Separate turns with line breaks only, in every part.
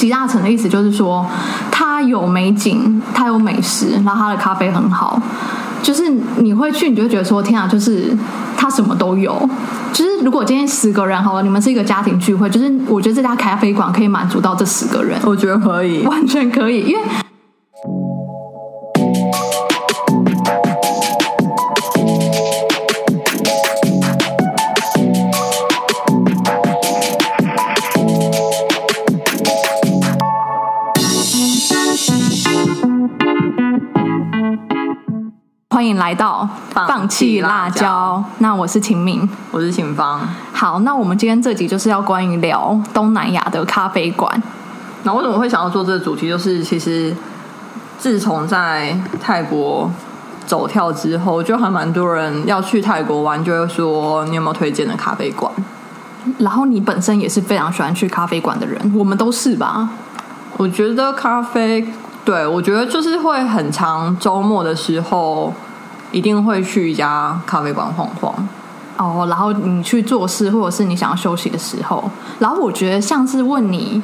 集大成的意思就是说，它有美景，它有美食，然后它的咖啡很好。就是你会去，你就会觉得说，天啊，就是它什么都有。就是如果今天十个人好了，你们是一个家庭聚会，就是我觉得这家咖啡馆可以满足到这十个人，
我觉得可以，
完全可以，因为。欢迎来到
放弃辣椒。
那我是秦明，
我是秦芳。
好，那我们今天这集就是要关于聊东南亚的咖啡馆。
那为什么会想要做这个主题？就是其实自从在泰国走跳之后，就还蛮多人要去泰国玩，就会说你有没有推荐的咖啡馆？
然后你本身也是非常喜欢去咖啡馆的人，我们都是吧？
我觉得咖啡，对我觉得就是会很长周末的时候。一定会去一家咖啡馆晃晃
哦，然后你去做事，或者是你想要休息的时候，然后我觉得像是问你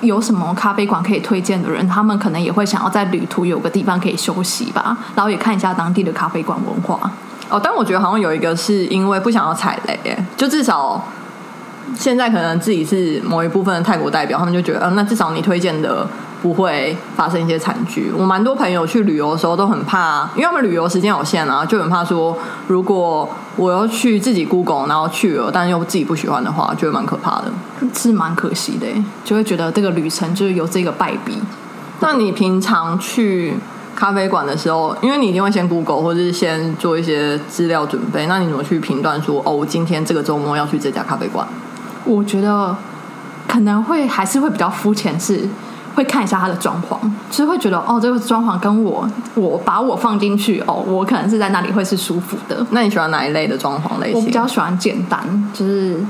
有什么咖啡馆可以推荐的人，他们可能也会想要在旅途有个地方可以休息吧，然后也看一下当地的咖啡馆文化
哦。但我觉得好像有一个是因为不想要踩雷，就至少现在可能自己是某一部分的泰国代表，他们就觉得，嗯，那至少你推荐的。不会发生一些惨剧。我蛮多朋友去旅游的时候都很怕，因为他们旅游时间有限啊，就很怕说，如果我要去自己 Google，然后去了，但又自己不喜欢的话，就会蛮可怕的。
是蛮可惜的，就会觉得这个旅程就是有这个败笔。
那你平常去咖啡馆的时候，因为你一定会先 Google，或者是先做一些资料准备，那你怎么去评断说，哦，我今天这个周末要去这家咖啡馆？
我觉得可能会还是会比较肤浅，是。会看一下它的装潢，其实会觉得哦，这个装潢跟我我把我放进去哦，我可能是在那里会是舒服的。
那你喜欢哪一类的装潢类型？
我比较喜欢简单，就是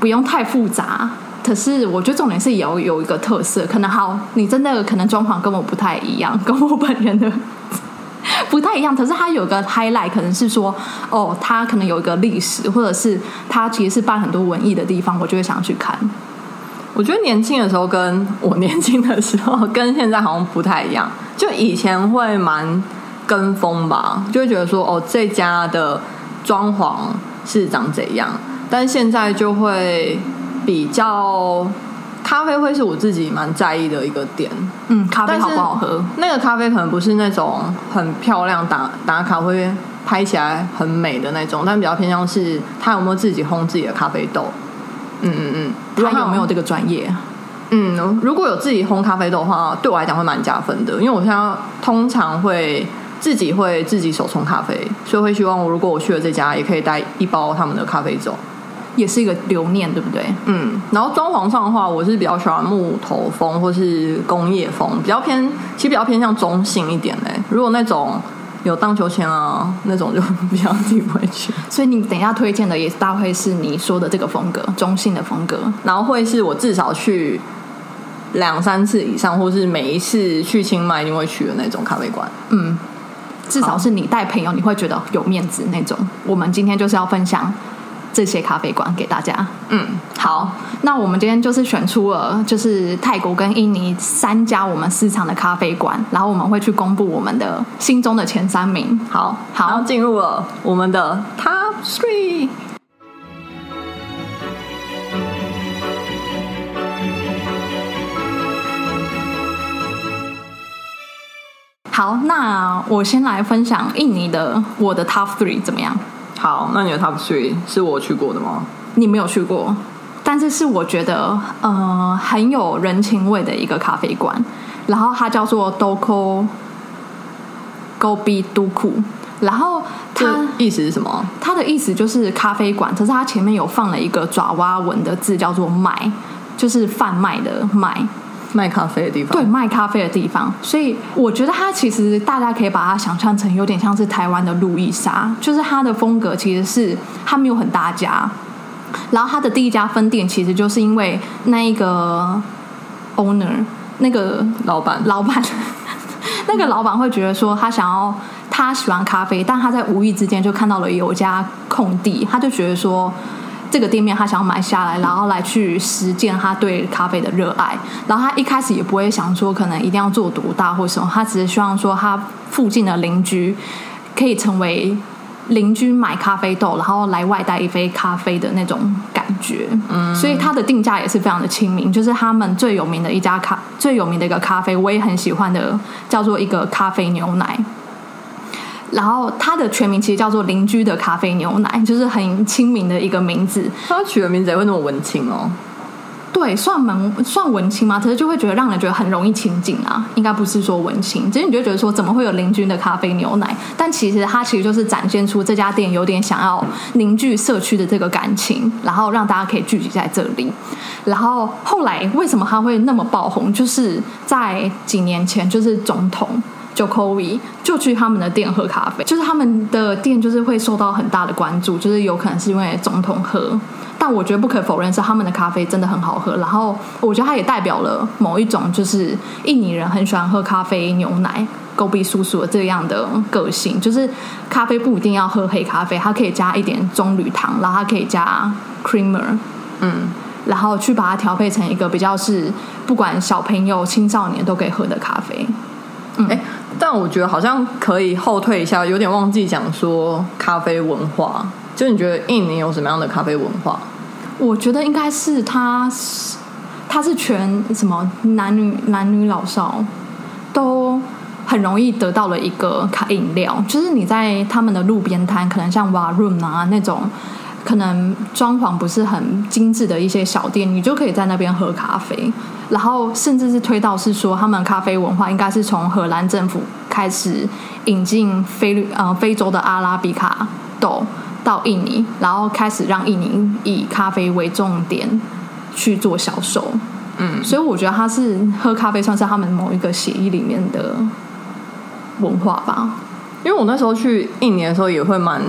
不用太复杂。可是我觉得重点是也要有一个特色。可能好，你真的可能装潢跟我不太一样，跟我本人的 不太一样。可是它有个 highlight，可能是说哦，它可能有一个历史，或者是它其实是办很多文艺的地方，我就会想去看。
我觉得年轻的时候跟我年轻的时候跟现在好像不太一样。就以前会蛮跟风吧，就会觉得说哦，这家的装潢是长怎样。但现在就会比较咖啡会是我自己蛮在意的一个点。
嗯，咖啡好不好喝？
那个咖啡可能不是那种很漂亮打打卡会拍起来很美的那种，但比较偏向是它有没有自己烘自己的咖啡豆。嗯嗯嗯，
他有没有这个专业？
嗯，如果有自己烘咖啡豆的话，对我来讲会蛮加分的。因为我现在通常会自己会自己手冲咖啡，所以会希望我如果我去了这家，也可以带一包他们的咖啡走，
也是一个留念，对不对？
嗯。然后装潢上的话，我是比较喜欢木头风或是工业风，比较偏，其实比较偏向中性一点嘞。如果那种。有荡秋千啊，那种就比较自己不会去。
所以你等一下推荐的也大会是你说的这个风格，中性的风格，
然后会是我至少去两三次以上，或是每一次去清迈一定会去的那种咖啡馆。
嗯，至少是你带朋友，你会觉得有面子那种。我们今天就是要分享。这些咖啡馆给大家。
嗯，
好，那我们今天就是选出了就是泰国跟印尼三家我们市场的咖啡馆，然后我们会去公布我们的心中的前三名。
好，好，进入了我们的 Top Three。
好，那我先来分享印尼的我的 Top Three 怎么样？
好，那你的 top three 是我去过的吗？
你没有去过，但是是我觉得呃很有人情味的一个咖啡馆，然后它叫做 Doko Gobi Duku，然后它
意思是什么？
它的意思就是咖啡馆，可是它前面有放了一个爪哇文的字，叫做卖，就是贩卖的卖。
卖咖啡的地方，
对，卖咖啡的地方，所以我觉得它其实大家可以把它想象成有点像是台湾的路易莎，就是它的风格其实是它没有很大家，然后它的第一家分店其实就是因为那一个 owner 那个
老板。
老板。那个老板会觉得说他想要他喜欢咖啡，但他在无意之间就看到了有一家空地，他就觉得说。这个店面他想要买下来，然后来去实践他对咖啡的热爱。然后他一开始也不会想说可能一定要做多大或什么，他只是希望说他附近的邻居可以成为邻居买咖啡豆，然后来外带一杯咖啡的那种感觉。嗯，所以它的定价也是非常的亲民，就是他们最有名的一家咖最有名的一个咖啡，我也很喜欢的，叫做一个咖啡牛奶。然后它的全名其实叫做“邻居的咖啡牛奶”，就是很亲民的一个名字。
它取的名字也会那么文青哦？
对，算蛮算文青吗？可是就会觉得让人觉得很容易亲近啊。应该不是说文青，只是你就觉得说怎么会有邻居的咖啡牛奶？但其实它其实就是展现出这家店有点想要凝聚社区的这个感情，然后让大家可以聚集在这里。然后后来为什么它会那么爆红？就是在几年前，就是总统。就 c o v i 就去他们的店喝咖啡，就是他们的店就是会受到很大的关注，就是有可能是因为总统喝，但我觉得不可否认是他们的咖啡真的很好喝。然后我觉得它也代表了某一种就是印尼人很喜欢喝咖啡牛奶，狗比叔叔的这样的个性，就是咖啡不一定要喝黑咖啡，它可以加一点棕榈糖，然后它可以加 creamer，嗯，然后去把它调配成一个比较是不管小朋友、青少年都可以喝的咖啡。
哎，但我觉得好像可以后退一下，有点忘记讲说咖啡文化。就你觉得印尼有什么样的咖啡文化？
我觉得应该是它，它是全什么男女男女老少都很容易得到了一个咖饮料，就是你在他们的路边摊，可能像 Waroon 啊那种。可能装潢不是很精致的一些小店，你就可以在那边喝咖啡。然后甚至是推到是说，他们咖啡文化应该是从荷兰政府开始引进非律呃非洲的阿拉比卡豆到印尼，然后开始让印尼以咖啡为重点去做销售。嗯，所以我觉得他是喝咖啡算是他们某一个协议里面的文化吧。
因为我那时候去印尼的时候也会蛮。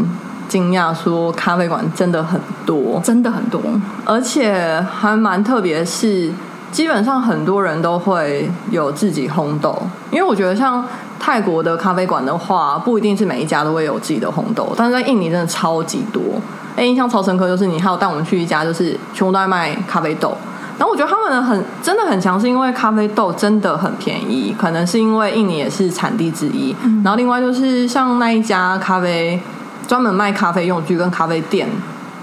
惊讶说咖啡馆真的很多，
真的很多，
而且还蛮特别，是基本上很多人都会有自己烘豆。因为我觉得像泰国的咖啡馆的话，不一定是每一家都会有自己的烘豆，但是在印尼真的超级多。哎，印象超深刻，就是你还有带我们去一家，就是全部都在卖咖啡豆。然后我觉得他们很真的很强，是因为咖啡豆真的很便宜，可能是因为印尼也是产地之一。然后另外就是像那一家咖啡。专门卖咖啡用具跟咖啡店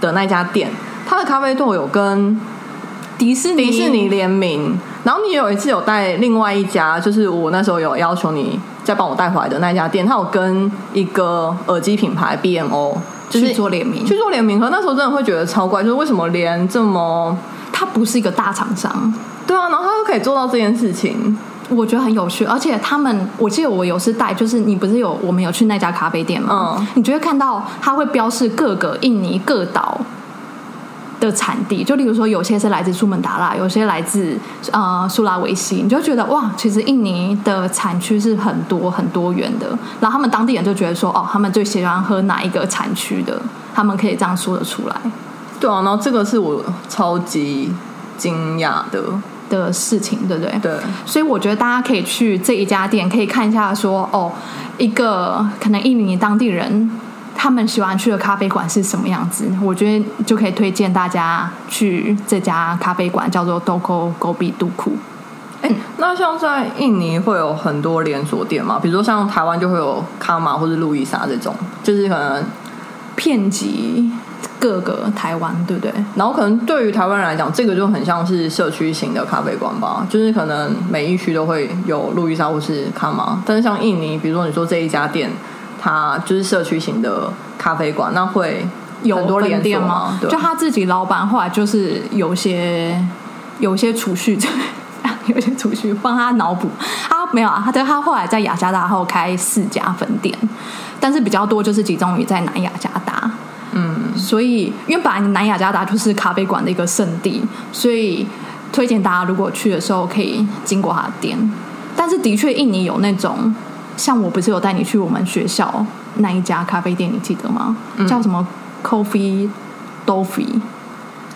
的那家店，它的咖啡豆有跟
迪士尼
迪士尼联名。然后你有一次有带另外一家，就是我那时候有要求你再帮我带回来的那家店，它有跟一个耳机品牌 BMO
就是做联名，
去做联名。和那时候真的会觉得超怪，就是为什么连这么
它不是一个大厂商，
对啊，然后他就可以做到这件事情。
我觉得很有趣，而且他们，我记得我有次带，就是你不是有我们有去那家咖啡店吗？嗯，你就会看到它会标示各个印尼各岛的产地，就例如说有些是来自苏门答腊，有些来自呃苏拉维西，你就觉得哇，其实印尼的产区是很多很多元的。然后他们当地人就觉得说，哦，他们最喜欢喝哪一个产区的，他们可以这样说得出来。
对啊，然后这个是我超级惊讶的。
的事情，对不对？
对，
所以我觉得大家可以去这一家店，可以看一下，说哦，一个可能印尼当地人他们喜欢去的咖啡馆是什么样子。我觉得就可以推荐大家去这家咖啡馆，叫做 Doko Gobi Duku。
哎，那像在印尼会有很多连锁店吗？比如说像台湾就会有卡玛或者路易莎这种，就是可能
遍及。各个台湾对不对？
然后可能对于台湾人来讲，这个就很像是社区型的咖啡馆吧，就是可能每一区都会有路易莎或是卡玛。但是像印尼，比如说你说这一家店，它就是社区型的咖啡馆，那会
有
很多连
店
吗？
就他自己老板后来就是有些有些储蓄，有些储蓄帮他脑补。他没有啊，他对他后来在雅加达后开四家分店，但是比较多就是集中于在南雅加达。嗯，所以因为本来南雅加达就是咖啡馆的一个圣地，所以推荐大家如果去的时候可以经过他的店。但是的确，印尼有那种像我不是有带你去我们学校那一家咖啡店，你记得吗？叫什么 Coffee Doffy？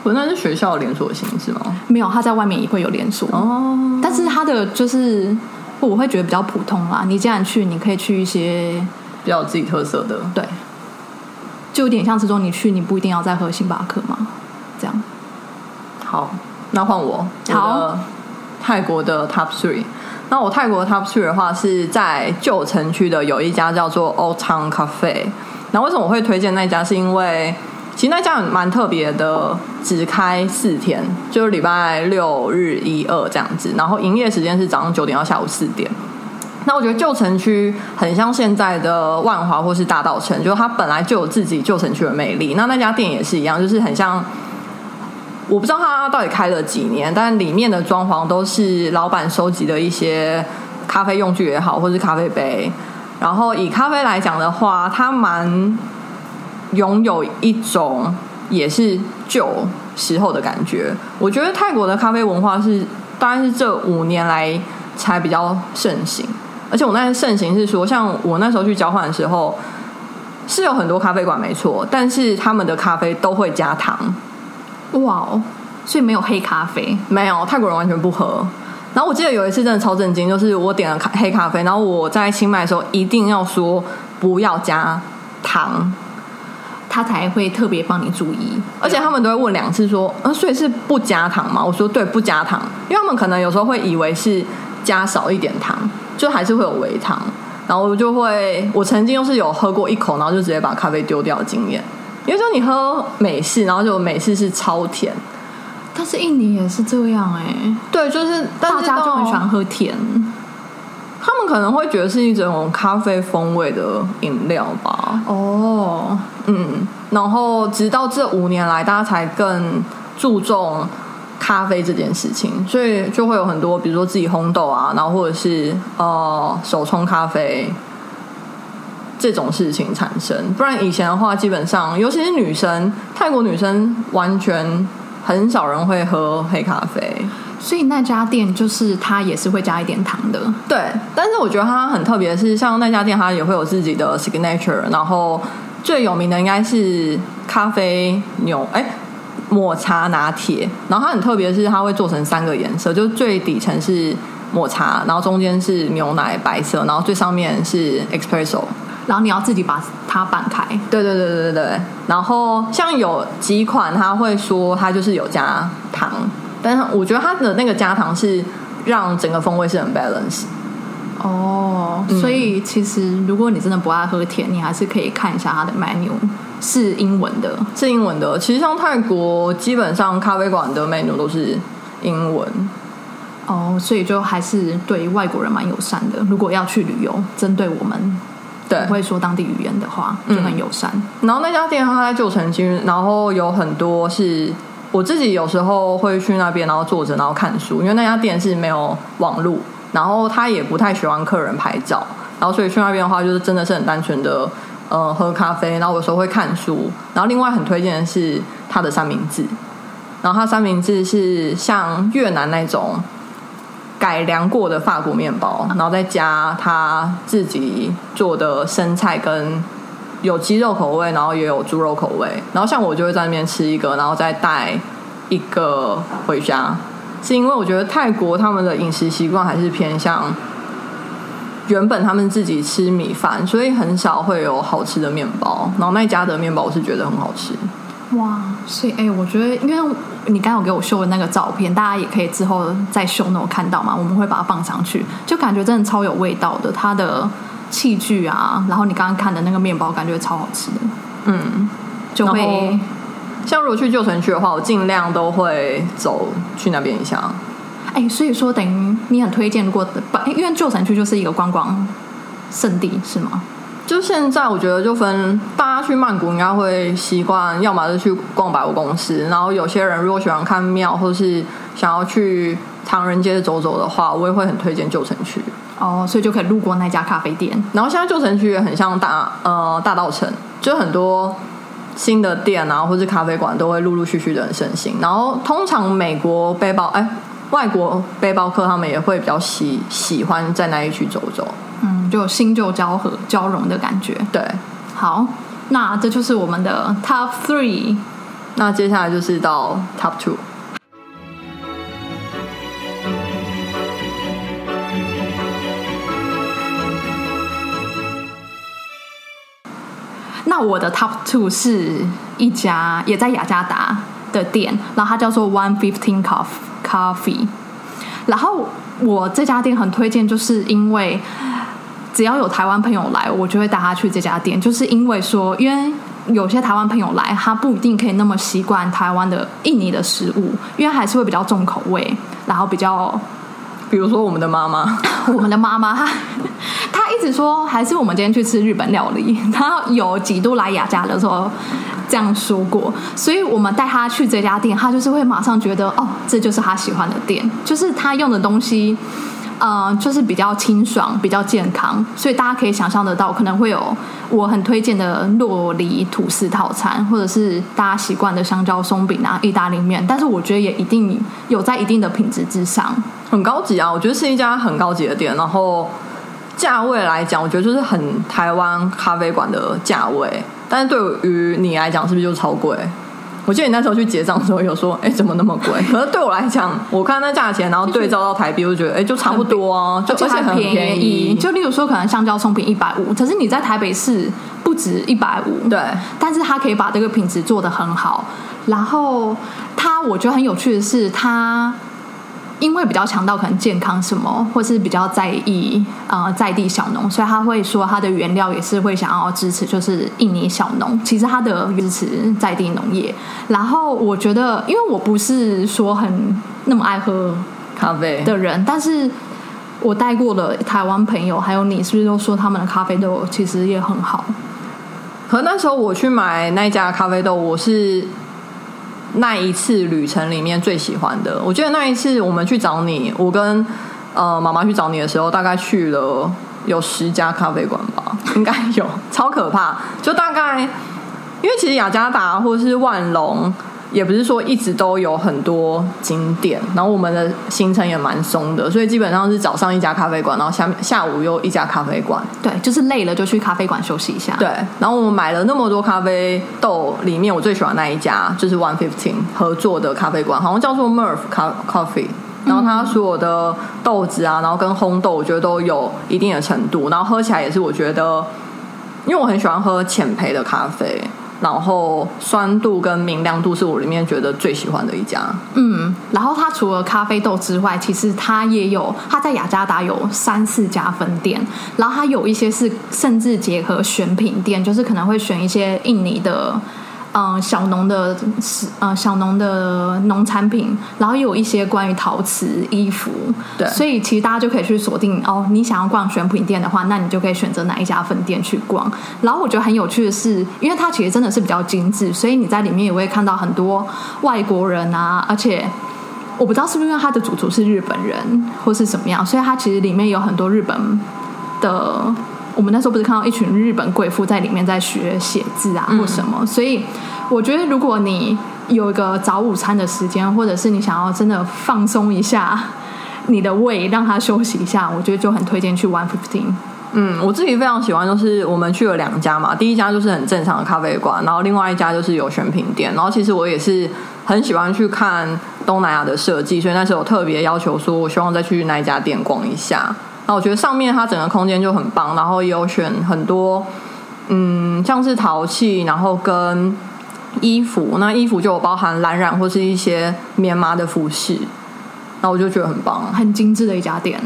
不，那是学校连锁型是吗？
没有，他在外面也会有连锁哦。但是他的就是我会觉得比较普通啦。你既然去，你可以去一些
比较自己特色的，
对。就有点像这种，你去你不一定要再喝星巴克嘛，
那换我，
好
我泰国的 Top Three。那我泰国的 Top Three 的话是在旧城区的有一家叫做 Old Town Cafe。那为什么我会推荐那家？是因为其实那家蛮特别的，只开四天，就是礼拜六日一二这样子。然后营业时间是早上九点到下午四点。那我觉得旧城区很像现在的万华或是大道城，就是它本来就有自己旧城区的魅力。那那家店也是一样，就是很像，我不知道它到底开了几年，但里面的装潢都是老板收集的一些咖啡用具也好，或是咖啡杯。然后以咖啡来讲的话，它蛮拥有一种也是旧时候的感觉。我觉得泰国的咖啡文化是，大概是这五年来才比较盛行。而且我那盛行是说，像我那时候去交换的时候，是有很多咖啡馆没错，但是他们的咖啡都会加糖，
哇哦，所以没有黑咖啡，
没有泰国人完全不喝。然后我记得有一次真的超震惊，就是我点了咖黑咖啡，然后我在清迈的时候一定要说不要加糖，
他才会特别帮你注意。
而且他们都会问两次说，呃，所以是不加糖吗？我说对，不加糖，因为他们可能有时候会以为是加少一点糖，就还是会有微糖。然后我就会，我曾经就是有喝过一口，然后就直接把咖啡丢掉的经验。因为说你喝美式，然后就美式是超甜，
但是印尼也是这样哎、
对，就是但是
大家就很喜
到
欢喝甜。
他们可能会觉得是一种咖啡风味的饮料吧。
哦，
嗯，然后直到这五年来，大家才更注重咖啡这件事情，所以就会有很多，比如说自己烘豆啊，然后或者是呃手冲咖啡这种事情产生。不然以前的话，基本上尤其是女生，泰国女生完全很少人会喝黑咖啡。
所以那家店就是它也是会加一点糖的。
对，但是我觉得它很特别的是，像那家店，它也会有自己的 signature，然后最有名的应该是咖啡牛，哎，抹茶拿铁。然后它很特别是，它会做成三个颜色，就是最底层是抹茶，然后中间是牛奶白色，然后最上面是 espresso。
然后你要自己把它拌开。
对对对对对对。然后像有几款，它会说它就是有加糖，但是我觉得它的那个加糖是让整个风味是很 balance。
哦，所以其实如果你真的不爱喝甜，你还是可以看一下它的 menu 是英文的。
是英文的。其实像泰国，基本上咖啡馆的 menu 都是英文。
哦，所以就还是对外国人蛮友善的。如果要去旅游，针对我们
对
不，会说当地语言的话，就很友善。
然后那家店它在旧城区，然后有很多是我自己有时候会去那边，然后坐着然后看书，因为那家店是没有网路，然后他也不太喜欢客人拍照，然后所以去那边的话，就是真的是很单纯的呃喝咖啡，然后有时候会看书，然后另外很推荐的是它的三明治，然后它三明治是像越南那种。改良过的法国面包，然后再加他自己做的生菜跟有鸡肉口味，然后也有猪肉口味。然后像我就会在那边吃一个，然后再带一个回家。是因为我觉得泰国他们的饮食习惯还是偏向原本他们自己吃米饭，所以很少会有好吃的面包。然后那家的面包我是觉得很好吃。
哇，所以哎、我觉得，因为你刚刚有给我秀的那个照片，大家也可以之后再秀那我看到嘛，我们会把它放上去，就感觉真的超有味道的。它的器具啊，然后你刚刚看的那个面包，感觉超好吃的，
嗯，
就会
像如果去旧城区的话，我尽量都会走去那边一下。
哎、所以说等于你很推荐过的，因为旧城区就是一个观光圣地，是吗？
就现在，我觉得就分大家去曼谷应该会习惯，要么是去逛百货公司，然后有些人如果喜欢看庙，或是想要去唐人街走走的话，我也会很推荐旧城区。
哦，所以就可以路过那家咖啡店。
然后现在旧城区也很像大呃大道城，就很多新的店啊，或是咖啡馆都会陆陆续续的很盛行。然后通常美国背包哎外国背包客他们也会比较喜喜欢在那一区走走。
嗯，就有新旧交合交融的感觉。
对，
好，那这就是我们的 Top Three。
那接下来就是到 Top Two。
那我的 Top Two 是一家也在雅加达的店，然后它叫做 One Fifteen Coffee。咖啡然后我这家店很推荐，就是因为只要有台湾朋友来，我就会带他去这家店，就是因为说，因为有些台湾朋友来，他不一定可以那么习惯台湾的印尼的食物，因为还是会比较重口味，然后比较。
比如说我们的妈妈，
我们的妈妈，她一直说还是我们今天去吃日本料理。她有几度来雅家的时候这样说过，所以我们带她去这家店，她就是会马上觉得哦，这就是她喜欢的店，就是她用的东西。呃，就是比较清爽，比较健康，所以大家可以想象得到，可能会有我很推荐的洛梨吐司套餐，或者是大家习惯的香蕉松饼啊、意大利面。但是我觉得也一定有在一定的品质之上，
很高级啊！我觉得是一家很高级的店，然后价位来讲，我觉得就是很台湾咖啡馆的价位。但是对于你来讲，是不是就超贵？我记得你那时候去结账的时候有说，哎，怎么那么贵？可是对我来讲，我看那价钱，然后对照到台币，我就觉得，哎，就差不多啊，就而且很便宜。
就例如说，可能香蕉松饼一百五，可是你在台北市不止一百五，
对。
但是它可以把这个品质做得很好。然后它，我觉得很有趣的是，它。因为比较强调可能健康什么，或是比较在意呃在地小农，所以他会说他的原料也是会想要支持，就是印尼小农。其实他的支持在地农业。然后我觉得，因为我不是说很那么爱喝
咖啡
的人，但是我带过的台湾朋友还有你，是不是都说他们的咖啡豆其实也很好？
可那时候我去买那家咖啡豆，我是。那一次旅程里面最喜欢的，我记得那一次我们去找你，我跟呃妈妈去找你的时候，大概去了有十家咖啡馆吧，应该有，超可怕，就大概因为其实雅加达或是万隆。也不是说一直都有很多景点，然后我们的行程也蛮松的，所以基本上是早上一家咖啡馆，然后下下午又一家咖啡馆。
对，就是累了就去咖啡馆休息一下。
对，然后我们买了那么多咖啡豆，里面我最喜欢那一家就是 One Fifteen 合作的咖啡馆，好像叫做 Murph Coffee。然后它所有的豆子啊，然后跟烘豆，我觉得都有一定的程度，然后喝起来也是我觉得，因为我很喜欢喝浅焙的咖啡。然后酸度跟明亮度是我里面觉得最喜欢的一家。
嗯，然后它除了咖啡豆之外，其实它也有，它在雅加达有三四家分店，然后它有一些是甚至结合选品店，就是可能会选一些印尼的。嗯，小农的是呃小农的农产品，然后有一些关于陶瓷衣服，
对，
所以其实大家就可以去锁定哦，你想要逛选品店的话，那你就可以选择哪一家分店去逛。然后我觉得很有趣的是，因为它其实真的是比较精致，所以你在里面也会看到很多外国人啊，而且我不知道是不是因为它的主厨是日本人或是怎么样，所以它其实里面有很多日本的。我们那时候不是看到一群日本贵妇在里面在学写字啊，或什么？所以我觉得，如果你有一个早午餐的时间，或者是你想要真的放松一下你的胃，让它休息一下，我觉得就很推荐去 One Fifteen。
嗯，我自己非常喜欢，就是我们去了两家嘛，第一家就是很正常的咖啡馆，然后另外一家就是有选品店。然后其实我也是很喜欢去看东南亚的设计，所以那时候特别要求说，我希望再去那一家店逛一下。那我觉得上面它整个空间就很棒，然后也有选很多，嗯，像是陶器，然后跟衣服，那衣服就有包含蓝染或是一些棉麻的服饰，那我就觉得很棒，
很精致的一家店，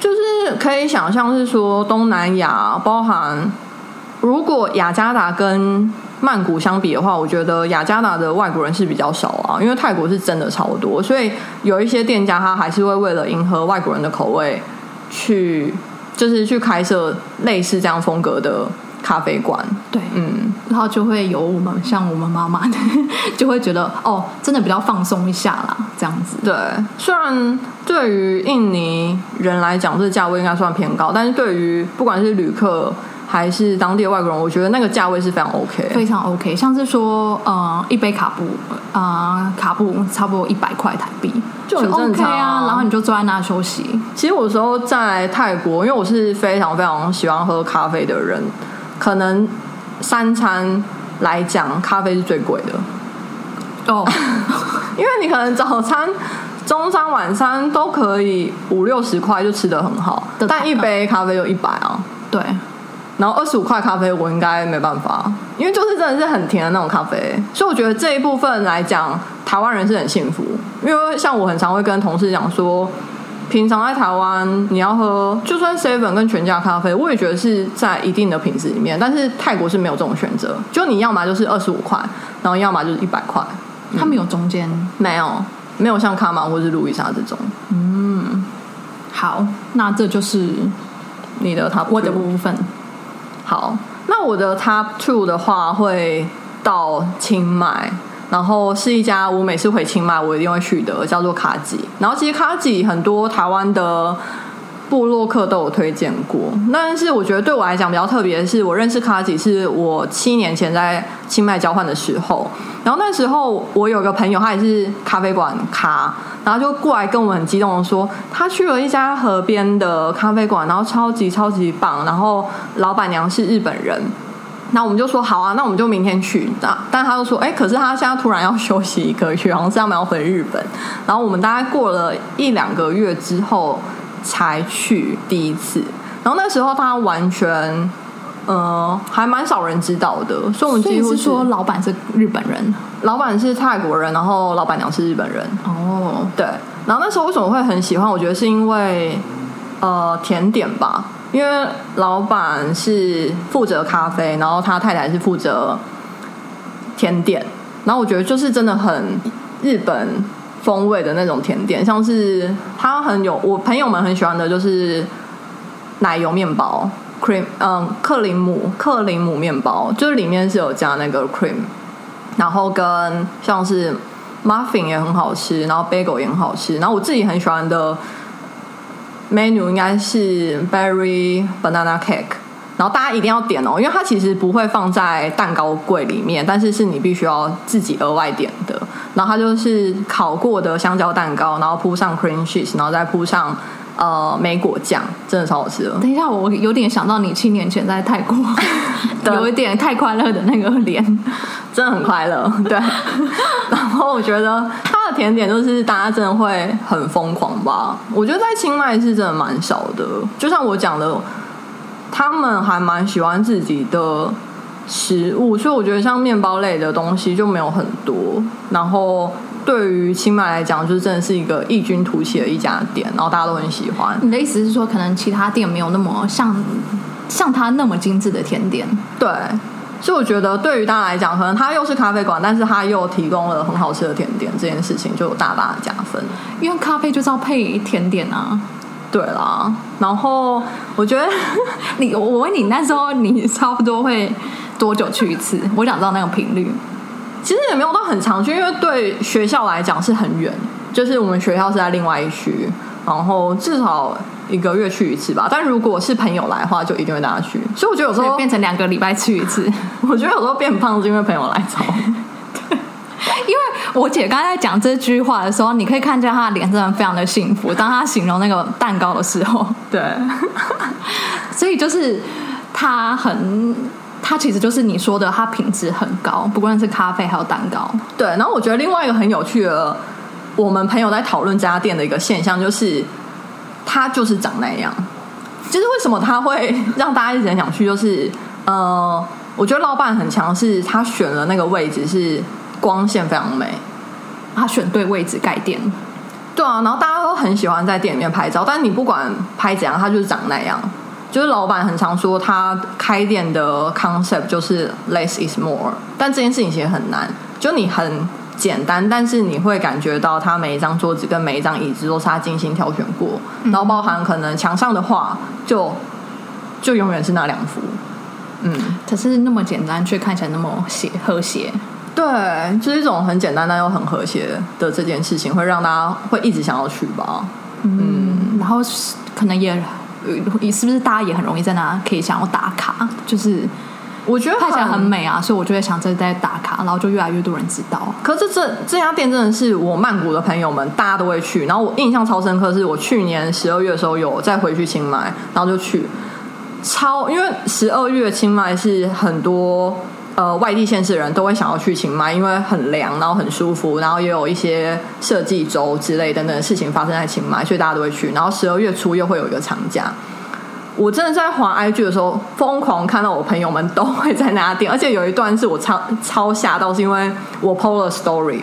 就是可以想象是说东南亚，包含如果雅加达跟曼谷相比的话，我觉得雅加达的外国人是比较少啊，因为泰国是真的超多，所以有一些店家他还是会为了迎合外国人的口味。去就是去开设类似这样风格的咖啡馆，
对，嗯，然后就会有我们像我们妈妈 就会觉得哦，真的比较放松一下啦，这样子。
对，虽然对于印尼人来讲，这个价位应该算偏高，但是对于不管是旅客。还是当地的外国人，我觉得那个价位是非常 OK，
非常 OK。像是说，呃，一杯卡布，啊，卡布差不多一百块台币，
就很正常
啊。然后你就坐在那休息。
其实有时候在泰国，因为我是非常非常喜欢喝咖啡的人，可能三餐来讲，咖啡是最贵的
哦。
因为你可能早餐、中餐、晚餐都可以五六十块就吃的很好，但一杯咖啡就一百啊。
对。
然后二十五块咖啡，我应该没办法，因为就是真的是很甜的那种咖啡，所以我觉得这一部分来讲，台湾人是很幸福，因为像我很常会跟同事讲说，平常在台湾你要喝，就算 seven 跟全家咖啡，我也觉得是在一定的品质里面，但是泰国是没有这种选择，就你要么就是二十五块，然后要么就是一百块，
他们有中间。
没有没有像卡玛或是路易莎这种。
嗯好，那这就是
你的 top
我的部分。
好，那我的 top two 的话会到清迈，然后是一家我每次回清迈我一定会去的，叫做卡吉。然后其实卡吉很多台湾的部落客都有推荐过，但是我觉得对我来讲比较特别的是，我认识卡吉是我七年前在清迈交换的时候，然后那时候我有个朋友，他也是咖啡馆咖，然后就过来跟我很激动的说，他去了一家河边的咖啡馆，然后超级超级棒，然后老板娘是日本人。那我们就说好啊，那我们就明天去。但但他就说，哎、可是他现在突然要休息一个月，好像是要回日本。然后我们大概过了一两个月之后才去第一次。然后那时候他完全，呃，还蛮少人知道的，所以我们几乎
是说老板是日本人
老板是泰国人，然后老板娘是日本人。
哦，
对，然后那时候为什么会很喜欢？我觉得是因为呃甜点吧，因为老板是负责咖啡，然后他太太是负责甜点，然后我觉得就是真的很日本风味的那种甜点，像是他很有我朋友们很喜欢的就是奶油面包 cream，嗯，克林姆克林姆面包，就是里面是有加那个 cream，然后跟像是 muffin 也很好吃，然后 bagel 也很好吃，然后我自己很喜欢的 menu 应该是 berry banana cake，然后大家一定要点哦，因为它其实不会放在蛋糕柜里面，但是是你必须要自己额外点的。然后它就是烤过的香蕉蛋糕，然后铺上 cream cheese，然后再铺上呃莓果酱，真的超好吃的。
等一下，我有点想到你七年前在泰国 有一点太快乐的那个脸。
真的很快乐，对。然后我觉得它的甜点就是大家真的会很疯狂吧。我觉得在清迈是真的蛮少的，就像我讲的，他们还蛮喜欢自己的食物，所以我觉得像面包类的东西就没有很多。然后对于清迈来讲，就是真的是一个异军突起的一家店，然后大家都很喜欢。
你的意思是说，可能其他店没有那么像像它那么精致的甜点？
对，所以我觉得对于大家来讲，可能它又是咖啡馆，但是它又提供了很好吃的甜点，这件事情就有大大的加分。
因为咖啡就是要配甜点啊。
对啦，然后我觉得
你我我问你，那时候你差不多会多久去一次？我想知道那个频率。
其实也没有到很常去，因为对学校来讲是很远，就是我们学校是在另外一区，然后至少一个月去一次吧。但如果是朋友来的话，就一定会带他去。所以我觉得有时候
变成两个礼拜去一次。
我觉得有时候变胖是因为朋友来找。
因为我姐刚才在讲这句话的时候，你可以看见她的脸真的非常的幸福。当她形容那个蛋糕的时候，
对，
所以就是她很，她其实就是你说的，她品质很高，不管是咖啡还有蛋糕。
对，然后我觉得另外一个很有趣的，我们朋友在讨论这家店的一个现象，就是它就是长那样。就是为什么他会让大家一直很想去？就是呃，我觉得老板很强势，他选了那个位置是光线非常美。
他选对位置盖店，
对啊，然后大家都很喜欢在店里面拍照，但是你不管拍怎样，它就是长那样。就是老板很常说，他开店的 concept 就是 less is more，但这件事情其实很难。就你很简单，但是你会感觉到他每一张桌子跟每一张椅子都是他精心挑选过，然后包含可能墙上的画，就就永远是那两幅。嗯，
可是那么简单，却看起来那么协和谐。
对，就是一种很简单但又很和谐的这件事情，会让大家会一直想要去吧。
嗯，然后是可能也也是不是大家也很容易在那可以想要打卡，就是
我觉得
看起来很美啊，所以我就会想着在打卡，然后就越来越多人知道。
可是这这家店真的是我曼谷的朋友们大家都会去，然后我印象超深刻，是我去年十二月的时候有再回去清迈，然后就去超，因为十二月清迈是很多呃外地县市的人都会想要去清迈，因为很凉，然后很舒服，然后也有一些设计周之类等等的事情发生在清迈，所以大家都会去。然后十二月初又会有一个长假。我真的在滑 IG 的时候，疯狂看到我朋友们都会在那家店，而且有一段是我超超吓到，是因为我 PO 了 story，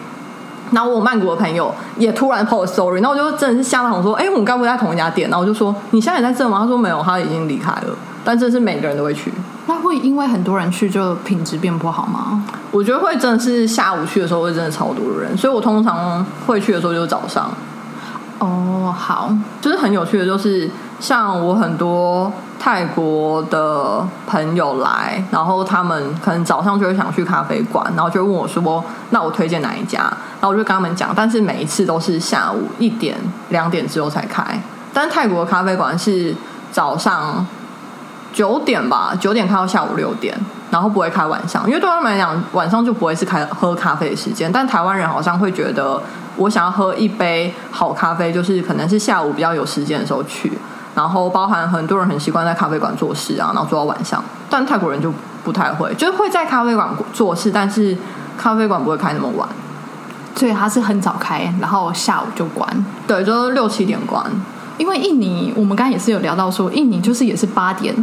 然后我曼谷的朋友也突然 post story，那我就真的是吓到我说：“哎，我们该不会在同一家店？”然后我就说：“你现在也在这吗？”他说：“没有，他已经离开了。”但这是每个人都会去。
那会因为很多人去就品质变不好吗？
我觉得会真的是下午去的时候会真的超多的人，所以我通常会去的时候就是早上。
哦，好，
就是很有趣的，就是像我很多泰国的朋友来，然后他们可能早上就会想去咖啡馆，然后就问我说：“那我推荐哪一家？”然后我就跟他们讲，但是每一次都是下午一点、两点之后才开。但是泰国的咖啡馆是早上九点吧，九点开到下午六点，然后不会开晚上，因为对他们来讲，晚上就不会是开喝咖啡的时间。但台湾人好像会觉得。我想要喝一杯好咖啡，就是可能是下午比较有时间的时候去，然后包含很多人很习惯在咖啡馆做事啊，然后做到晚上。但泰国人就不太会，就是会在咖啡馆做事，但是咖啡馆不会开那么晚，
所以他是很早开，然后下午就关。
对，就是六七点关。
因为印尼，我们刚刚也是有聊到说，印尼就是也是八点，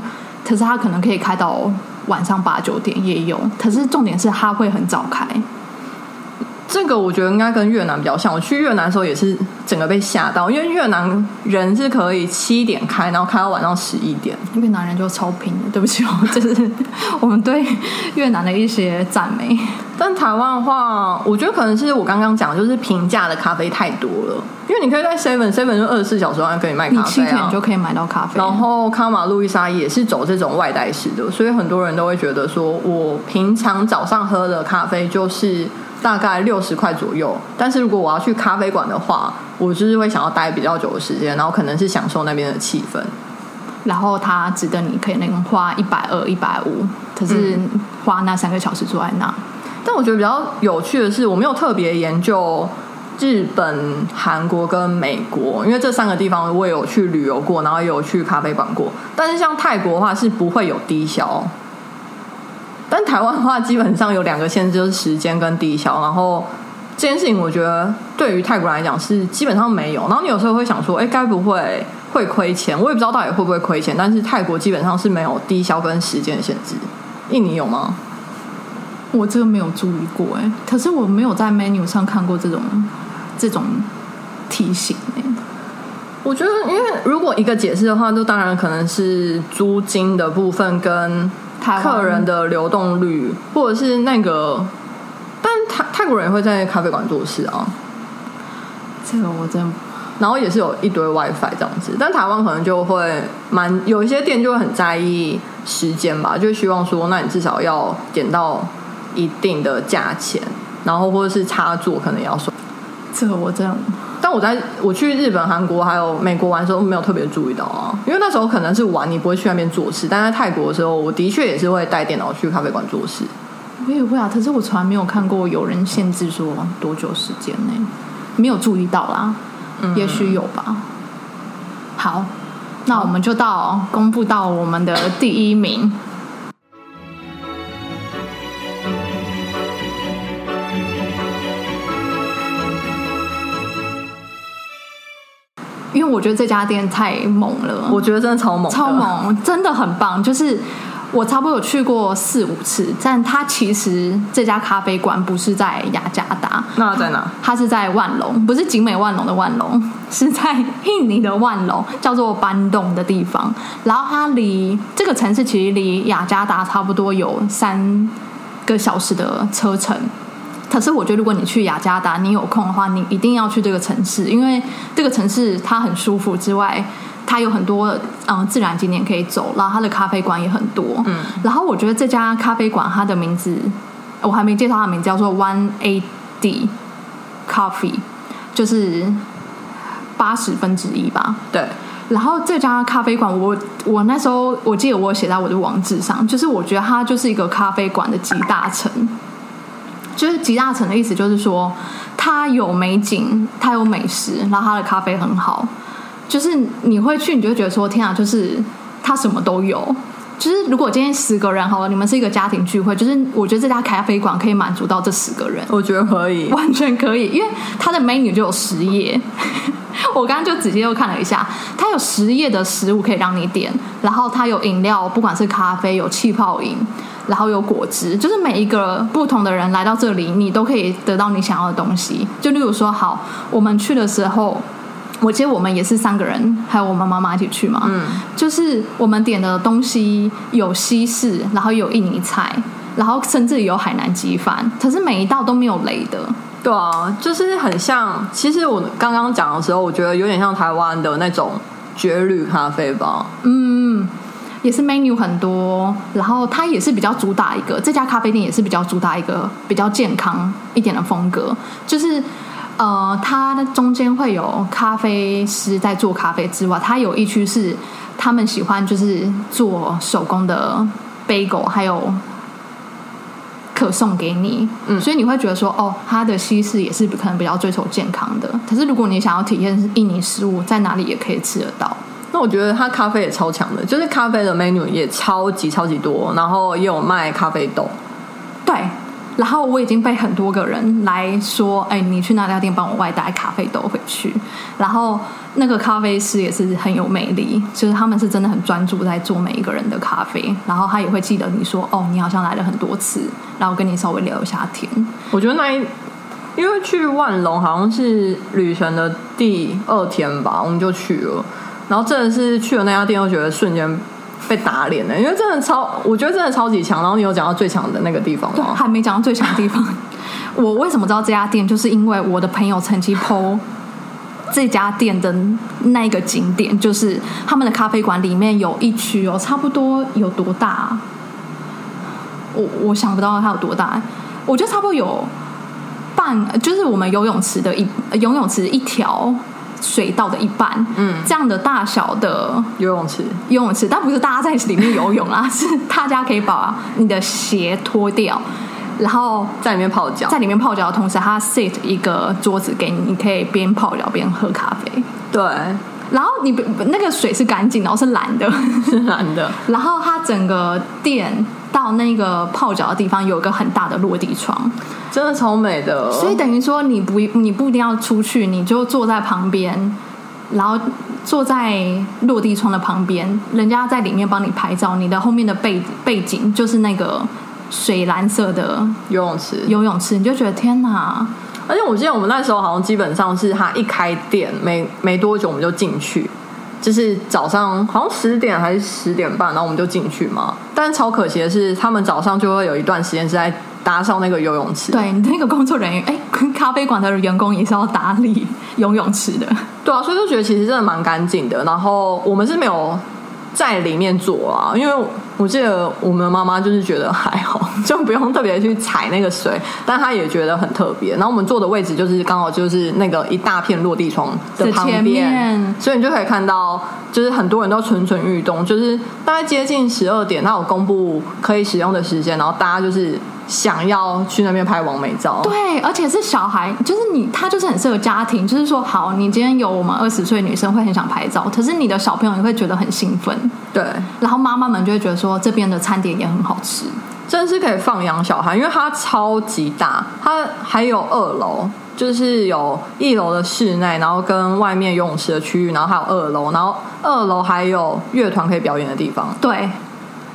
可是它可能可以开到晚上八九点也有，可是重点是它会很早开。
这个我觉得应该跟越南比较像。我去越南的时候也是整个被吓到，因为越南人是可以七点开，然后开到晚上十一点。
越南人就超拼的，对不起，这是我们对越南的一些赞美。
但台湾的话，我觉得可能是我刚刚讲，就是平价的咖啡太多了。因为你可以在 Seven Seven 就二十四小时都可以卖咖啡，
你七点就可以买到咖啡。
然后卡马路易莎也是走这种外带式的，所以很多人都会觉得说，我平常早上喝的咖啡就是。大概六十块左右，但是如果我要去咖啡馆的话，我就是会想要待比较久的时间，然后可能是享受那边的气氛，
然后它值得你可以那个花一百二、一百五，可是花那三个小时坐在那。
但我觉得比较有趣的是，我没有特别研究日本、韩国跟美国，因为这三个地方我也有去旅游过，然后也有去咖啡馆过。但是像泰国的话，是不会有低消。但台湾的话，基本上有两个限制，就是时间跟低消。然后这件事情，我觉得对于泰国来讲是基本上没有。然后你有时候会想说，哎，该不会会亏钱？我也不知道到底会不会亏钱。但是泰国基本上是没有低消跟时间的限制。印尼有吗？
我这个没有注意过，哎，可是我没有在 menu 上看过这种这种提醒。哎，
我觉得，因为如果一个解释的话，就当然可能是租金的部分跟。客人的流动率，或者是那个，但泰泰国人也会在咖啡馆做事啊。
这个我真，
然后也是有一堆 WiFi 这样子，但台湾可能就会蛮有一些店就会很在意时间吧，就希望说，那你至少要点到一定的价钱，然后或者是插座可能要收。
这个我真。
但我在我去日本、韩国还有美国玩的时候，没有特别注意到啊，因为那时候可能是玩，你不会去那边做事。但在泰国的时候，我的确也是会带电脑去咖啡馆做事。
我也会啊，可是我从来没有看过有人限制说多久时间内，没有注意到啦，也许有吧。好，那我们就到公布到我们的第一名。因为我觉得这家店太猛了，
我觉得真的超猛，
超猛，真的很棒。就是我差不多有去过四五次，但它其实这家咖啡馆不是在雅加达，
那在哪？
它是在万隆，不是景美万隆的万隆，是在印尼的万隆，叫做班洞的地方。然后它离这个城市其实离雅加达差不多有三个小时的车程。可是我觉得，如果你去雅加达，你有空的话，你一定要去这个城市，因为这个城市它很舒服之外，它有很多嗯自然景点可以走，然后它的咖啡馆也很多。嗯，然后我觉得这家咖啡馆它的名字我还没介绍，它名字叫做 One A D Coffee，就是八十分之一吧。
对。
然后这家咖啡馆，我我那时候我记得我写在我的网址上，就是我觉得它就是一个咖啡馆的集大成。就是集大成的意思，就是说它有美景，它有美食，然后它的咖啡很好。就是你会去，你就觉得说天啊，就是它什么都有。就是如果今天十个人好了，你们是一个家庭聚会，就是我觉得这家咖啡馆可以满足到这十个人。
我觉得可以，
完全可以，因为它的 menu 就有十页。我刚刚就仔细又看了一下，它有十页的食物可以让你点，然后它有饮料，不管是咖啡、有气泡饮。然后有果汁，就是每一个不同的人来到这里，你都可以得到你想要的东西。就例如说，好，我们去的时候。我记得我们也是三个人，还有我们妈妈一起去嘛。嗯，就是我们点的东西有西式，然后有印尼菜，然后甚至有海南鸡饭，可是每一道都没有雷的。
对啊，就是很像。其实我刚刚讲的时候，我觉得有点像台湾的那种绝旅咖啡吧。
嗯，也是 menu 很多，然后它也是比较主打一个，这家咖啡店也是比较主打一个比较健康一点的风格，就是。呃，它的中间会有咖啡师在做咖啡之外，它有一区是他们喜欢就是做手工的 bagel，还有可送给你，嗯，所以你会觉得说，哦，它的西式也是可能比较追求健康的。可是如果你想要体验印尼食物，在哪里也可以吃得到。
那我觉得它咖啡也超强的，就是咖啡的 menu 也超级超级多，然后也有卖咖啡豆，
对。然后我已经被很多个人来说，哎，你去那家店帮我外带咖啡豆回去。然后那个咖啡师也是很有魅力，就是他们是真的很专注在做每一个人的咖啡。然后他也会记得你说，哦，你好像来了很多次，然后跟你稍微聊一下天。
我觉得那一，因为去万隆好像是旅程的第二天吧，我们就去了。然后真的是去了那家店，我觉得瞬间。被打脸了，因为真的超，我觉得真的超级强。然后你有讲到最强的那个地方吗？
还没讲到最强的地方。我为什么知道这家店？就是因为我的朋友曾经 PO 这家店的那一个景点，就是他们的咖啡馆里面有一区哦，差不多有多大？我我想不到它有多大，我觉得差不多有半，就是我们游泳池的一游泳池一条。水道的一半，嗯，这样的大小的
游泳池，
游泳池，但不是大家在里面游泳啊，是大家可以把你的鞋脱掉，然后
在里面泡脚，
在里面泡脚的同时，他 set 一个桌子给你，你可以边泡脚边喝咖啡。
对，
然后你那个水是干净，然后是蓝的，
是蓝的，
然后它整个店到那个泡脚的地方有一个很大的落地窗。
真的超美的，
所以等于说你不你不一定要出去，你就坐在旁边，然后坐在落地窗的旁边，人家在里面帮你拍照，你的后面的背背景就是那个水蓝色的
游泳池，
游泳池你就觉得天哪！
而且我记得我们那时候好像基本上是他一开店没没多久我们就进去，就是早上好像十点还是十点半，然后我们就进去嘛。但是超可惜的是，他们早上就会有一段时间是在。搭上那个游泳池，
对，那个工作人员，哎，咖啡馆的员工也是要打理游泳池的，
对啊，所以就觉得其实真的蛮干净的。然后我们是没有在里面做啊，因为我记得我们妈妈就是觉得还好，就不用特别去踩那个水，但她也觉得很特别。然后我们坐的位置就是刚好就是那个一大片落地窗的旁边，所以你就可以看到，就是很多人都蠢蠢欲动，就是大概接近十二点，那有公布可以使用的时间，然后大家就是。想要去那边拍完美照，
对，而且是小孩，就是你，他就是很适合家庭。就是说，好，你今天有我们二十岁女生会很想拍照，可是你的小朋友也会觉得很兴奋，
对。
然后妈妈们就会觉得说，这边的餐点也很好吃，
真的是可以放养小孩，因为它超级大，它还有二楼，就是有一楼的室内，然后跟外面游泳池的区域，然后还有二楼，然后二楼还有乐团可以表演的地方，
对，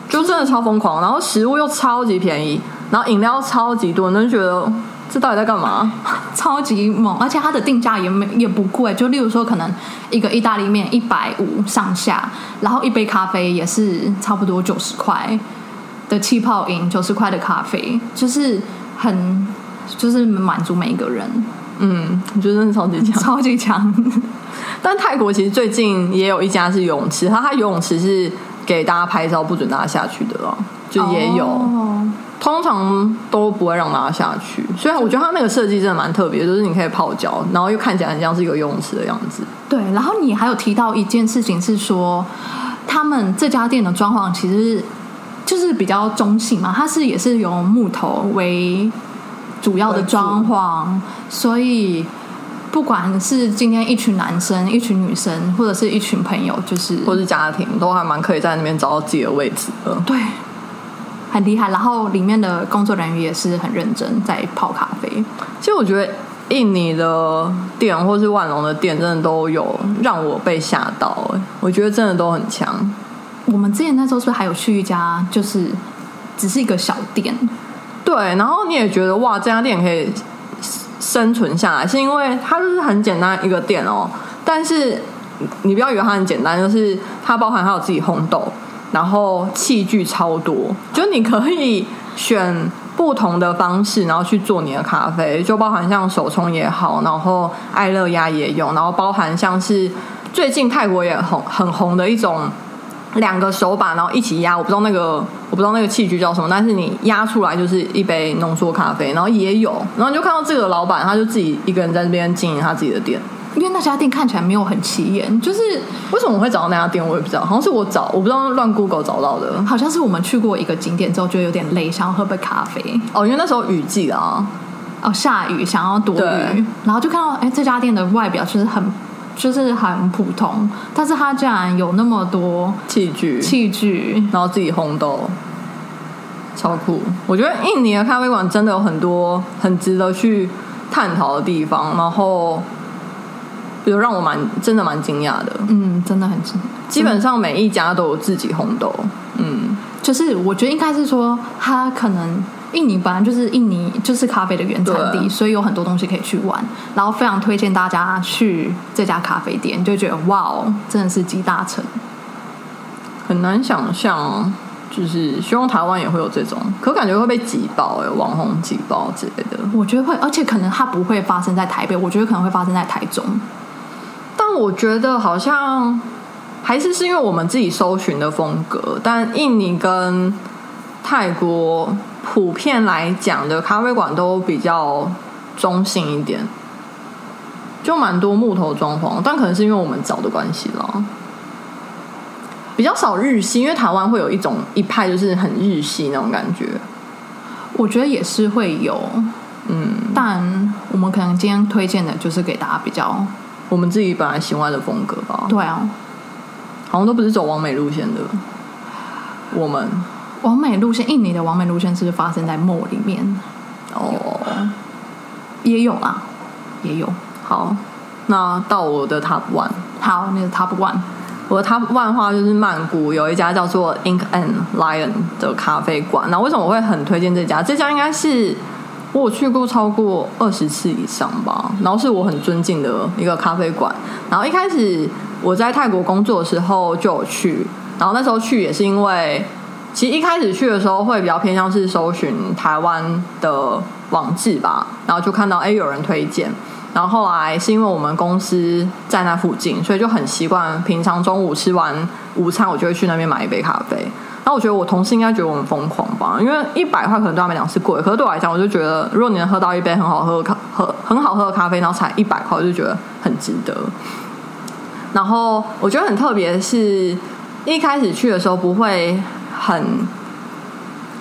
就真的超疯狂，然后食物又超级便宜。然后饮料超级多，就觉得这到底在干嘛？
超级猛，而且它的定价也没也不贵。就例如说，可能一个意大利面一百五上下，然后一杯咖啡也是差不多九十块的气泡饮，九十块的咖啡，就是很就是满足每一个人。
嗯，我觉得真的超级强，
超级强。
但泰国其实最近也有一家是游泳池，它它游泳池是给大家拍照，不准大家下去的了，就也有。通常都不会让大家下去，虽然我觉得它那个设计真的蛮特别，就是你可以泡脚，然后又看起来很像是一个游泳池的样子。
对，然后你还有提到一件事情是说，他们这家店的装潢其实就是比较中性嘛，它是也是由木头为主要的装潢，所以不管是今天一群男生、一群女生，或者是一群朋友，就是
或是家庭，都还蛮可以在那边找到自己的位置的。
对。很厉害，然后里面的工作人员也是很认真在泡咖啡。
其实我觉得印尼的店或是万隆的店，真的都有让我被吓到。我觉得真的都很强。
我们之前那时候是不是还有去一家，就是只是一个小店。
对，然后你也觉得哇，这家店可以生存下来，是因为它就是很简单一个店哦。但是你不要以为它很简单，就是它包含它有自己烘豆，然后器具超多，就你可以选不同的方式，然后去做你的咖啡，就包含像手冲也好，然后爱乐压也有，然后包含像是最近泰国也红很红的一种。两个手把，然后一起压，我不知道那个我不知道那个器具叫什么，但是你压出来就是一杯浓缩咖啡，然后也有，然后你就看到这个老板，他就自己一个人在这边经营他自己的店。
因为那家店看起来没有很起眼，就是
为什么我会找到那家店，我也不知道，好像是我找，我不知道乱 Google 找到的，
好像是我们去过一个景点之后，觉得有点累，想要喝杯咖啡。
哦，因为那时候雨季啊，
哦下雨，想要躲雨，然后就看到哎这家店的外表就是很就是很普通，但是它竟然有那么多
器具，
器具，
然后自己烘豆，超酷。我觉得印尼的咖啡馆真的有很多很值得去探讨的地方，然后比如让我蛮真的蛮惊讶的。
嗯，真的很惊
基本上每一家都有自己红豆，嗯，
就是我觉得应该是说，它可能印尼本来就是印尼就是咖啡的原产地，所以有很多东西可以去玩。然后非常推荐大家去这家咖啡店，就觉得哇哦，真的是集大成。
很难想象，就是希望台湾也会有这种，可感觉会被挤爆哎、网红挤爆之类的。
我觉得会，而且可能它不会发生在台北，我觉得可能会发生在台中。
但我觉得好像还是是因为我们自己搜寻的风格，但印尼跟泰国普遍来讲的咖啡馆都比较中性一点，就蛮多木头装潢，但可能是因为我们找的关系啦。比较少日系，因为台湾会有一种一派就是很日系那种感觉，
我觉得也是会有，
嗯，
但我们可能今天推荐的就是给大家比较，
我们自己本来喜欢的风格吧，
对啊，
好像都不是走完美路线的。我们
完美路线，印尼的完美路线是不是发生在 mall 里面？
哦，
也有啦，也有。
好，那到我的 Top One，
好，你的 top one，
我的 Top One 的话就是曼谷有一家叫做 Ink and Lion 的咖啡馆。那为什么我会很推荐这家？这家应该是我有去过超过二十次以上吧，然后是我很尊敬的一个咖啡馆。然后一开始我在泰国工作的时候就有去，然后那时候去也是因为，其实一开始去的时候会比较偏向是搜寻台湾的网志吧，然后就看到哎有人推荐。然后后来是因为我们公司在那附近，所以就很习惯平常中午吃完午餐，我就会去那边买一杯咖啡。然后我觉得我同事应该觉得我们疯狂吧，因为一百块可能对他们来讲是贵，可是对我来讲，我就觉得如果你能喝到一杯很好喝咖喝很好喝的咖啡，然后才一百块，我就觉得很值得。然后我觉得很特别的是，一开始去的时候不会很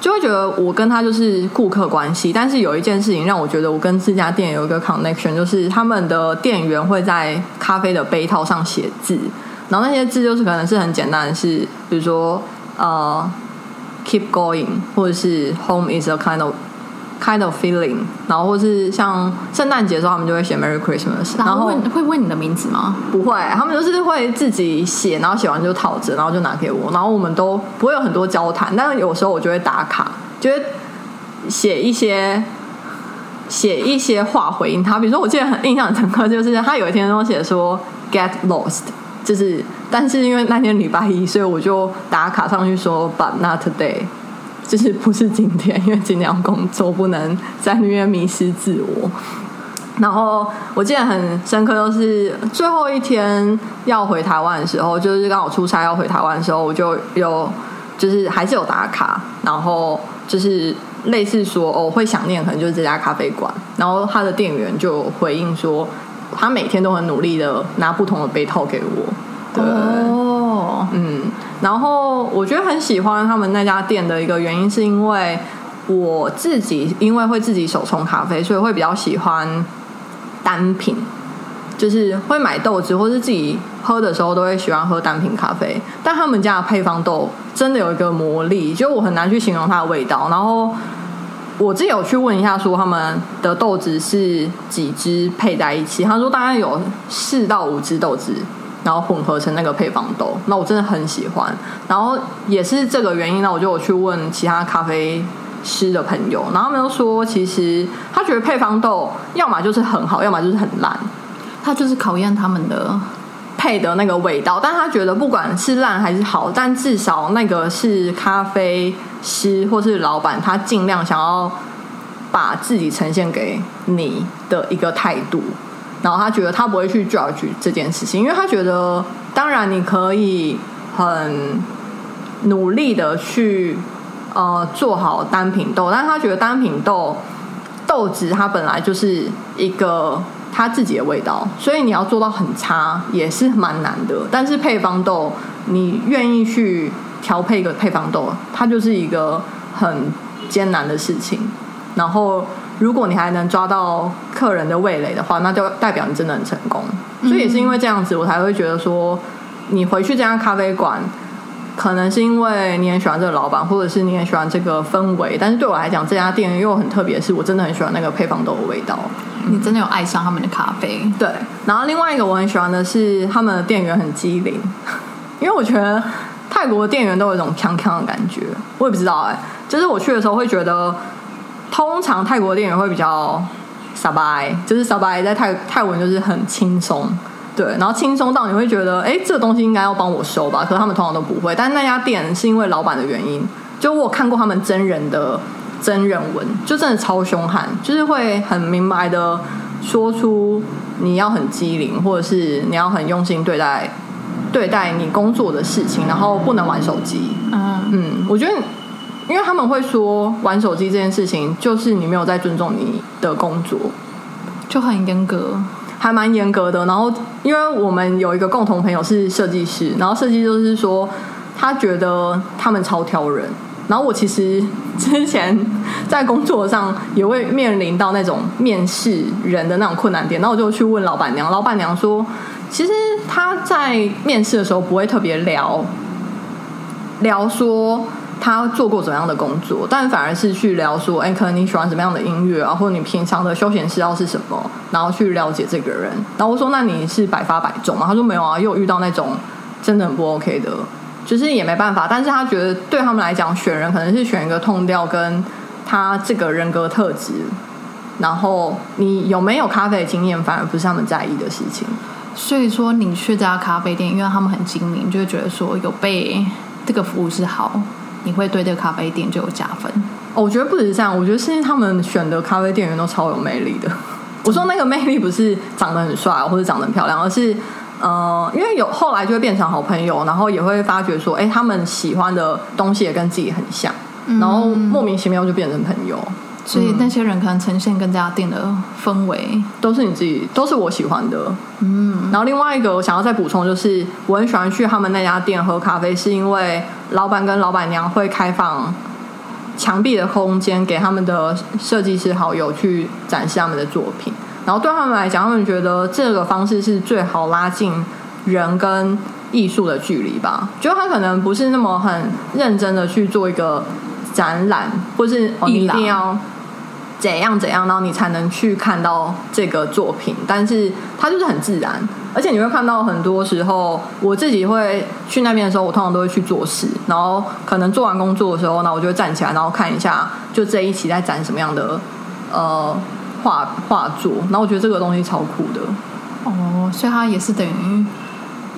就会觉得我跟他就是顾客关系，但是有一件事情让我觉得我跟这家店有一个 connection，就是他们的店员会在咖啡的杯套上写字，然后那些字就是可能是很简单的是，比如说呃 keep going，或者是 home is a kind of kind of feeling，然后或是像圣诞节的时候，他们就会写 Merry Christmas，
然后问会问你的名字吗？
不会，他们就是会自己写，然后写完就套着，然后就拿给我，然后我们都不会有很多交谈，但是有时候我就会打卡，就会写一些写一些话回应他。比如说，我记得很印象很深刻，就是他有一天都写说 “get lost”，就是但是因为那天礼拜一，所以我就打卡上去说 “but not today”。就是不是今天，因为今天要工作，不能在那边迷失自我。然后我记得很深刻，就是最后一天要回台湾的时候，就是刚好出差要回台湾的时候，我就有就是还是有打卡，然后就是类似说哦会想念，可能就是这家咖啡馆。然后他的店员就回应说，他每天都很努力的拿不同的杯套给我。对，
哦，
嗯，然后我觉得很喜欢他们那家店的一个原因，是因为我自己因为会自己手冲咖啡，所以会比较喜欢单品，就是会买豆子或是自己喝的时候都会喜欢喝单品咖啡。但他们家的配方豆真的有一个魔力，就我很难去形容它的味道。然后我自己有去问一下，说他们的豆子是几支配在一起，他说大概有四到五支豆子。然后混合成那个配方豆。那我真的很喜欢，然后也是这个原因呢，我就有去问其他咖啡师的朋友，然后他们都说，其实他觉得配方豆要么就是很好，要么就是很烂。
他就是考验他们的
配的那个味道，但他觉得不管是烂还是好，但至少那个是咖啡师或是老板，他尽量想要把自己呈现给你的一个态度，然后他觉得他不会去 judge 这件事情，因为他觉得当然你可以很努力的去呃做好单品豆，但是他觉得单品豆豆子它本来就是一个。它自己的味道，所以你要做到很差也是蛮难的。但是配方豆，你愿意去调配一个配方豆，它就是一个很艰难的事情。然后，如果你还能抓到客人的味蕾的话，那就代表你真的很成功。所以也是因为这样子，我才会觉得说，你回去这家咖啡馆，可能是因为你很喜欢这个老板，或者是你很喜欢这个氛围。但是对我来讲，这家店又很特别，是我真的很喜欢那个配方豆的味道。
你真的有爱上他们的咖啡？
对，然后另外一个我很喜欢的是他们的店员很机灵，因为我觉得泰国的店员都有一种锵锵的感觉。我也不知道哎，就是我去的时候会觉得，通常泰国店员会比较傻白，就是傻白在泰泰文就是很轻松，对，然后轻松到你会觉得，哎，这个东西应该要帮我收吧？可是他们通常都不会。但那家店是因为老板的原因，就我看过他们真人的。真人文就真的超凶悍，就是会很明白的说出你要很机灵，或者是你要很用心对待对待你工作的事情，然后不能玩手机。嗯嗯，我觉得，因为他们会说玩手机这件事情，就是你没有在尊重你的工作，
就很严格，
还蛮严格的。然后，因为我们有一个共同朋友是设计师，然后设计就是说，他觉得他们超挑人。然后我其实之前在工作上也会面临到那种面试人的那种困难点，然后我就去问老板娘，老板娘说，其实他在面试的时候不会特别聊聊说他做过怎样的工作，但反而是去聊说，哎，可能你喜欢什么样的音乐啊，或者你平常的休闲嗜好是什么，然后去了解这个人。然后我说，那你是百发百中吗？他说没有啊，又遇到那种真的很不 OK 的。就是也没办法，但是他觉得对他们来讲，选人可能是选一个痛调，跟他这个人格特质，然后你有没有咖啡经验，反而不是他们在意的事情。
所以说，你去这家咖啡店，因为他们很精明，就会觉得说有被这个服务是好，你会对这个咖啡店就有加分。
我觉得不止这样，我觉得是他们选的咖啡店员都超有魅力的。我说那个魅力不是长得很帅或者长得很漂亮，而是。呃，因为有后来就会变成好朋友，然后也会发觉说，哎，他们喜欢的东西也跟自己很像，然后莫名其妙就变成朋友。
所以那些人可能呈现跟这家店的氛围
都是你自己，都是我喜欢的。嗯，然后另外一个我想要再补充就是，我很喜欢去他们那家店喝咖啡，是因为老板跟老板娘会开放墙壁的空间给他们的设计师好友去展示他们的作品。然后对他们来讲，他们觉得这个方式是最好拉近人跟艺术的距离吧。就他可能不是那么很认真的去做一个展览，或是你一定要怎样怎样，然后你才能去看到这个作品。但是它就是很自然，而且你会看到很多时候，我自己会去那边的时候，我通常都会去做事。然后可能做完工作的时候，那我就会站起来，然后看一下，就这一期在展什么样的呃。画画作，然后我觉得这个东西超酷的
哦，所以它也是等于，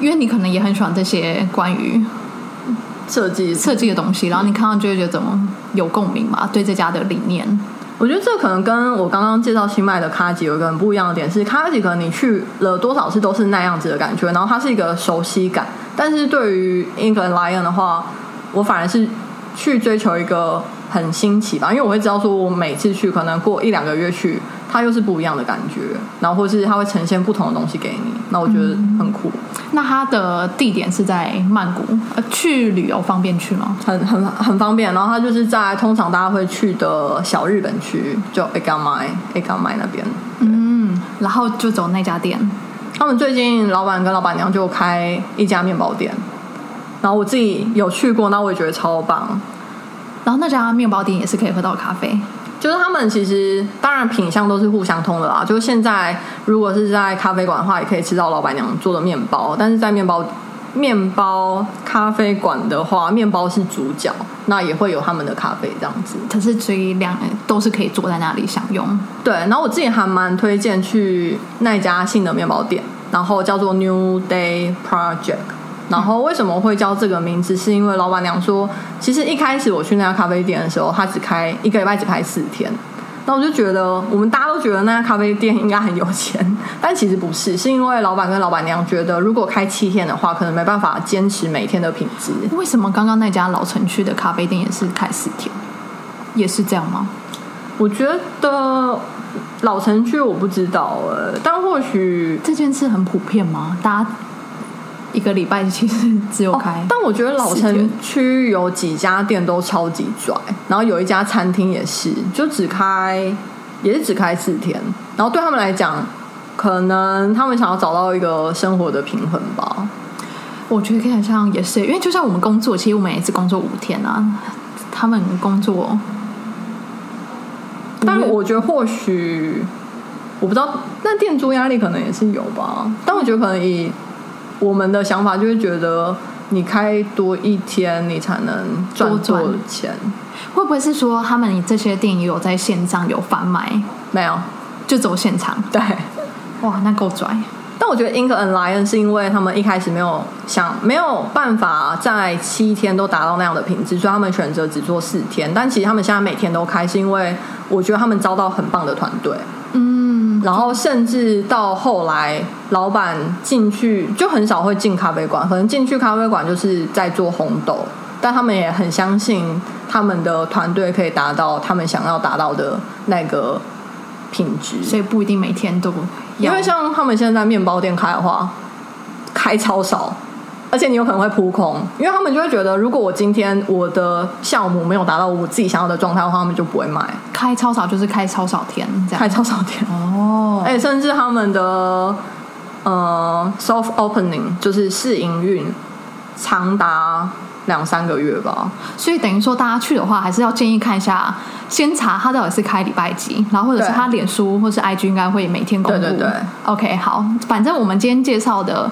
因为你可能也很喜欢这些关于
设计
设计的东西，然后你看到就会觉得怎么有共鸣嘛，对这家的理念。
我觉得这可能跟我刚刚介绍新麦的卡吉有一个很不一样的点是，卡吉可能你去了多少次都是那样子的感觉，然后它是一个熟悉感，但是对于 England Lion 的话，我反而是去追求一个。很新奇吧，因为我会知道说，我每次去可能过一两个月去，它又是不一样的感觉，然后或是它会呈现不同的东西给你，那我觉得很酷。
那它的地点是在曼谷，呃，去旅游方便去吗？
很很很方便，然后它就是在通常大家会去的小日本区，就 A 冈麦 A 冈麦那边。
嗯，然后就走那家店。
他们最近老板跟老板娘就开一家面包店，然后我自己有去过，那我也觉得超棒。
然后那家面包店也是可以喝到咖啡，
就是他们其实当然品相都是互相通的啦。就是现在如果是在咖啡馆的话，也可以吃到老板娘做的面包，但是在面包面包咖啡馆的话，面包是主角，那也会有他们的咖啡这样子。
可是所以两都是可以坐在那里享用。
对，然后我自己还蛮推荐去那家新的面包店，然后叫做 New Day Project。然后为什么会叫这个名字？是因为老板娘说，其实一开始我去那家咖啡店的时候，他只开一个礼拜只开四天。那我就觉得，我们大家都觉得那家咖啡店应该很有钱，但其实不是，是因为老板跟老板娘觉得，如果开七天的话，可能没办法坚持每天的品质。
为什么刚刚那家老城区的咖啡店也是开四天？也是这样吗？
我觉得老城区我不知道呃，但或许
这件事很普遍吗？大家一个礼拜其实只有开，
哦但我觉得老城区有几家店都超级拽，然后有一家餐厅也是，就只开也是只开四天，然后对他们来讲，可能他们想要找到一个生活的平衡吧。
我觉得可以像也是，因为就像我们工作，其实我们也是工作五天啊，他们工作，
但我觉得或许我不知道，那店租压力可能也是有吧。但我觉得可能以我们的想法，就是觉得你开多一天，你才能赚
多
钱。
会不会是说他们这些店也有在线上有贩卖，
没有，
就走现场？
对。
哇，那够拽！
但我觉得 Ink and Lion 是因为他们一开始没有想没有办法在七天都达到那样的品质，所以他们选择只做四天。但其实他们现在每天都开，是因为我觉得他们招到很棒的团队。
嗯，
然后甚至到后来，老板进去就很少会进咖啡馆，可能进去咖啡馆就是在做红豆，但他们也很相信他们的团队可以达到他们想要达到的那个品质。
所以不一定每天都
因为像他们现在面包店开的话，开超少，而且你有可能会扑空，因为他们就会觉得，如果我今天我的项目没有达到我自己想要的状态的话，他们就不会买。
开超少，就是开超少天这样。
开超少天，
哦，
而且甚至他们的呃 soft opening 就是试营运，长达两三个月吧。
所以等于说，大家去的话，还是要建议看一下，先查他到底是开礼拜几，然后或者是他脸书或是 IG 应该会每天公布。
对对对
OK，好，反正我们今天介绍的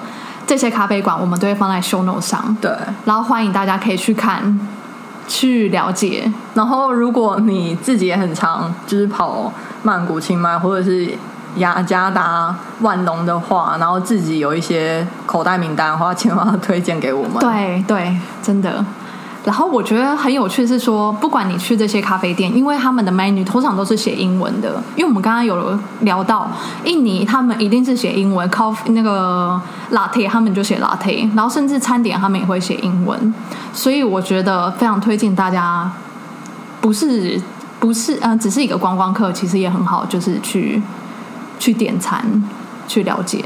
这些咖啡馆，我们都会放在 show note 上，
对，
然后欢迎大家可以去看，去了解。
然后如果你自己也很常就是跑曼谷、清迈或者是雅加达、万隆的话，然后自己有一些口袋名单的话，千万要推荐给我们。
对对，真的。然后我觉得很有趣是说，不管你去这些咖啡店，因为他们的 menu 通常都是写英文的，因为我们刚刚有聊到印尼，他们一定是写英文，coffee 那个 latte 他们就写 latte，然后甚至餐点他们也会写英文，所以我觉得非常推荐大家，不是不是嗯、呃只是一个观光客，其实也很好，就是去去点餐去了解。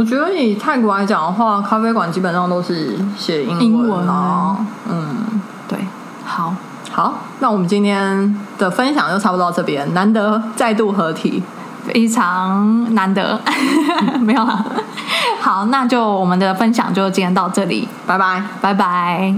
我觉得以泰国来讲的话，咖啡馆基本上都是写英
英
文啊。嗯，
对，好，
好，那我们今天的分享就差不多到这边，难得再度合体。
非常难得，没有了。好，那就我们的分享就今天到这里，
拜拜。
拜拜。